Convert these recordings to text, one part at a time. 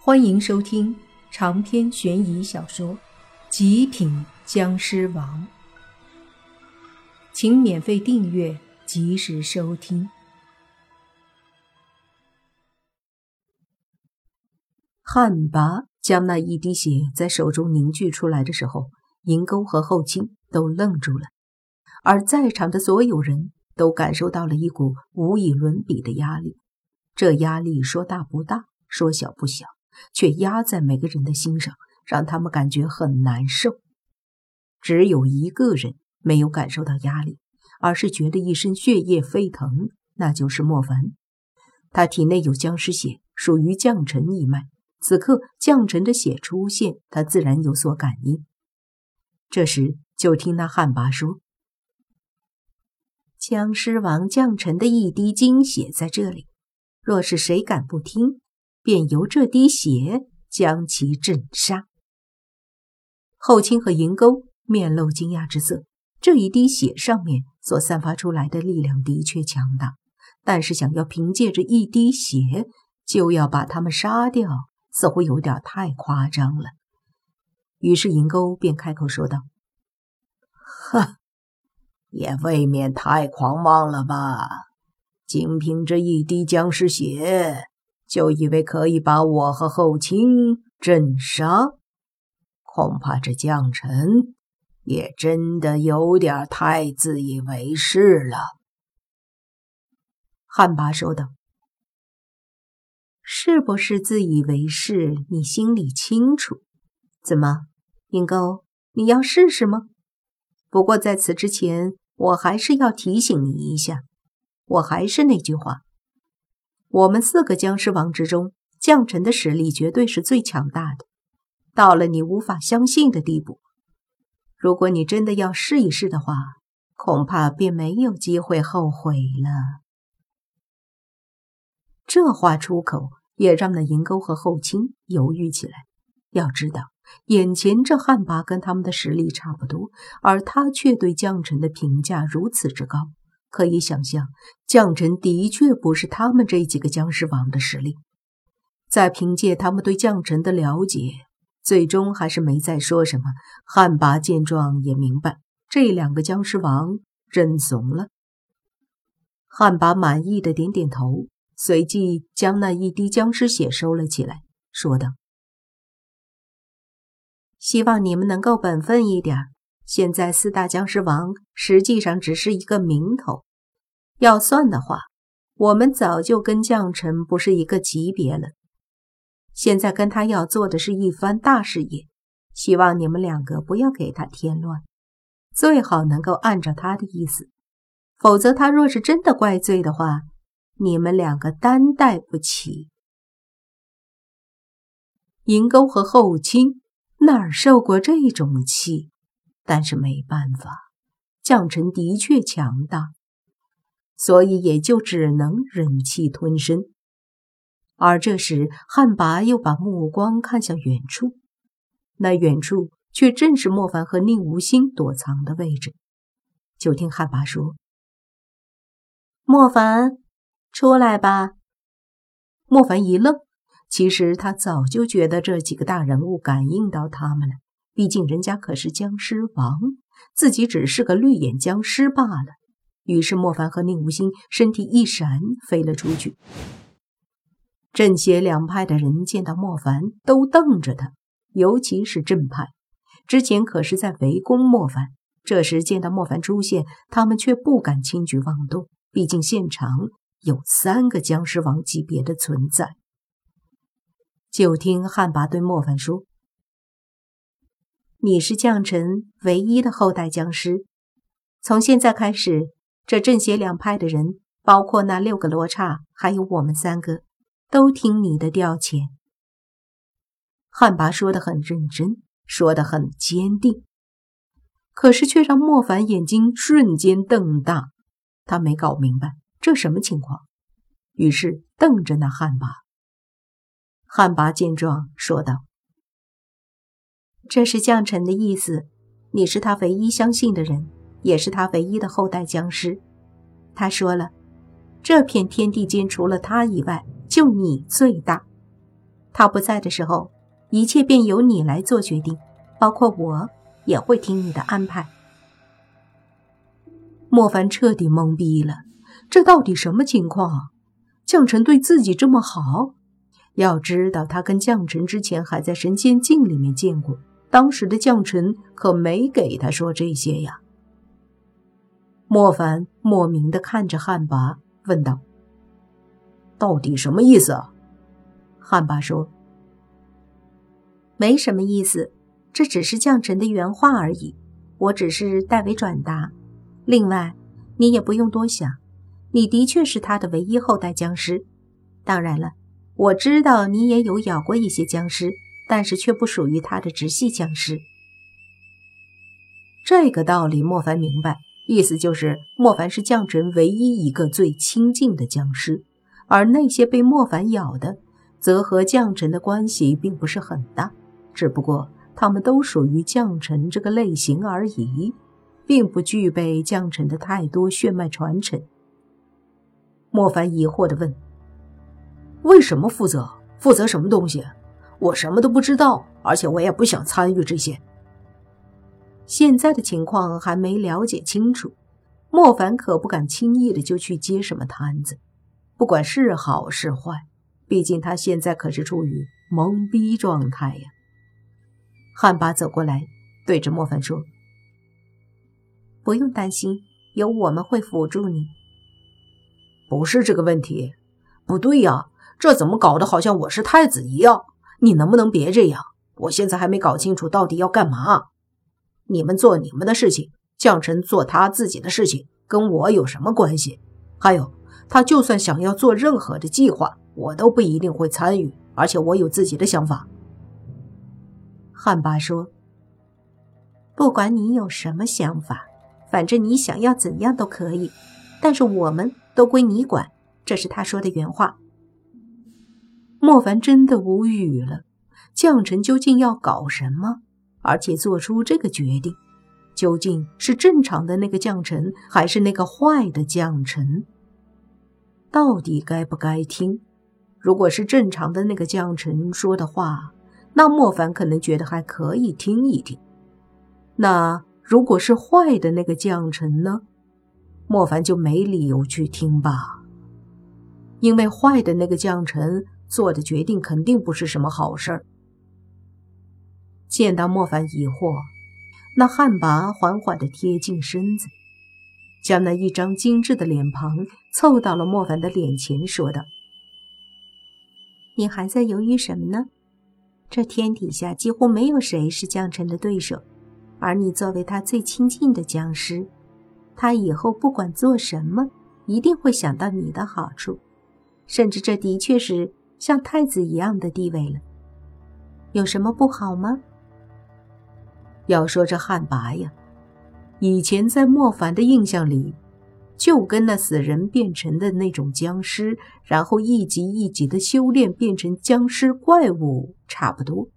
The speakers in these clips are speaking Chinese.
欢迎收听长篇悬疑小说《极品僵尸王》，请免费订阅，及时收听。汉拔将那一滴血在手中凝聚出来的时候，银钩和后清都愣住了，而在场的所有人都感受到了一股无以伦比的压力。这压力说大不大，说小不小。却压在每个人的心上，让他们感觉很难受。只有一个人没有感受到压力，而是觉得一身血液沸腾，那就是莫凡。他体内有僵尸血，属于将臣一脉。此刻将臣的血出现，他自然有所感应。这时，就听那旱魃说：“僵尸王将臣的一滴精血在这里，若是谁敢不听。”便由这滴血将其震杀。后清和银钩面露惊讶之色，这一滴血上面所散发出来的力量的确强大，但是想要凭借着一滴血就要把他们杀掉，似乎有点太夸张了。于是银钩便开口说道：“哈，也未免太狂妄了吧？仅凭这一滴僵尸血。”就以为可以把我和后卿震杀，恐怕这将臣也真的有点太自以为是了。”汉魃说道，“是不是自以为是？你心里清楚。怎么，银钩，你要试试吗？不过在此之前，我还是要提醒你一下。我还是那句话。”我们四个僵尸王之中，将臣的实力绝对是最强大的，到了你无法相信的地步。如果你真的要试一试的话，恐怕便没有机会后悔了。这话出口，也让那银钩和后卿犹豫起来。要知道，眼前这汉魃跟他们的实力差不多，而他却对将臣的评价如此之高。可以想象，将臣的确不是他们这几个僵尸王的实力。再凭借他们对将臣的了解，最终还是没再说什么。汉魃见状也明白，这两个僵尸王认怂了。汉魃满意的点点头，随即将那一滴僵尸血收了起来，说道：“希望你们能够本分一点。”现在四大僵尸王实际上只是一个名头，要算的话，我们早就跟将臣不是一个级别了。现在跟他要做的是一番大事业，希望你们两个不要给他添乱，最好能够按照他的意思，否则他若是真的怪罪的话，你们两个担待不起。银钩和后卿哪儿受过这种气？但是没办法，将臣的确强大，所以也就只能忍气吞声。而这时，汉魃又把目光看向远处，那远处却正是莫凡和宁无心躲藏的位置。就听汉魃说：“莫凡，出来吧。”莫凡一愣，其实他早就觉得这几个大人物感应到他们了。毕竟人家可是僵尸王，自己只是个绿眼僵尸罢了。于是莫凡和宁无心身体一闪，飞了出去。正邪两派的人见到莫凡，都瞪着他，尤其是正派，之前可是在围攻莫凡，这时见到莫凡出现，他们却不敢轻举妄动。毕竟现场有三个僵尸王级别的存在。就听汉魃对莫凡说。你是将臣唯一的后代僵尸，从现在开始，这正邪两派的人，包括那六个罗刹，还有我们三个，都听你的调遣。汉魃说的很认真，说的很坚定，可是却让莫凡眼睛瞬间瞪大，他没搞明白这什么情况，于是瞪着那汉魃。汉魃见状说道。这是将臣的意思，你是他唯一相信的人，也是他唯一的后代僵尸。他说了，这片天地间除了他以外，就你最大。他不在的时候，一切便由你来做决定，包括我也会听你的安排。莫凡彻底懵逼了，这到底什么情况？将臣对自己这么好？要知道，他跟将臣之前还在神仙境里面见过，当时的将臣可没给他说这些呀。莫凡莫名的看着汉拔，问道：“到底什么意思？”汉拔说：“没什么意思，这只是将臣的原话而已，我只是代为转达。另外，你也不用多想，你的确是他的唯一后代僵尸。当然了。”我知道你也有咬过一些僵尸，但是却不属于他的直系僵尸。这个道理莫凡明白，意思就是莫凡是将臣唯一一个最亲近的僵尸，而那些被莫凡咬的，则和将臣的关系并不是很大，只不过他们都属于将臣这个类型而已，并不具备将臣的太多血脉传承。莫凡疑惑地问。为什么负责？负责什么东西？我什么都不知道，而且我也不想参与这些。现在的情况还没了解清楚，莫凡可不敢轻易的就去接什么摊子，不管是好是坏，毕竟他现在可是处于懵逼状态呀。汉巴走过来，对着莫凡说：“不用担心，有我们会辅助你。”不是这个问题，不对呀。这怎么搞得好像我是太子一样？你能不能别这样？我现在还没搞清楚到底要干嘛。你们做你们的事情，将臣做他自己的事情，跟我有什么关系？还有，他就算想要做任何的计划，我都不一定会参与，而且我有自己的想法。汉巴说：“不管你有什么想法，反正你想要怎样都可以，但是我们都归你管。”这是他说的原话。莫凡真的无语了，将臣究竟要搞什么？而且做出这个决定，究竟是正常的那个将臣，还是那个坏的将臣？到底该不该听？如果是正常的那个将臣说的话，那莫凡可能觉得还可以听一听。那如果是坏的那个将臣呢？莫凡就没理由去听吧，因为坏的那个将臣。做的决定肯定不是什么好事儿。见到莫凡疑惑，那汉魃缓缓地贴近身子，将那一张精致的脸庞凑到了莫凡的脸前，说道：“你还在犹豫什么呢？这天底下几乎没有谁是江辰的对手，而你作为他最亲近的僵尸，他以后不管做什么，一定会想到你的好处，甚至这的确是。”像太子一样的地位了，有什么不好吗？要说这汉拔呀，以前在莫凡的印象里，就跟那死人变成的那种僵尸，然后一级一级的修炼变成僵尸怪物差不多。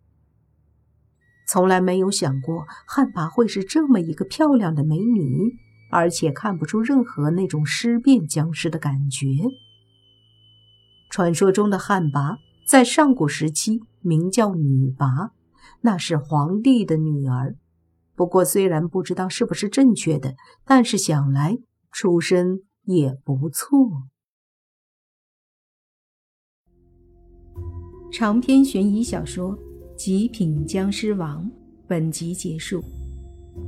从来没有想过汉拔会是这么一个漂亮的美女，而且看不出任何那种尸变僵尸的感觉。传说中的汉魃在上古时期名叫女魃，那是皇帝的女儿。不过虽然不知道是不是正确的，但是想来出身也不错。长篇悬疑小说《极品僵尸王》本集结束，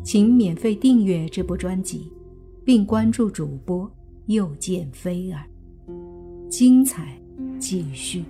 请免费订阅这部专辑，并关注主播又见菲儿，精彩。继续。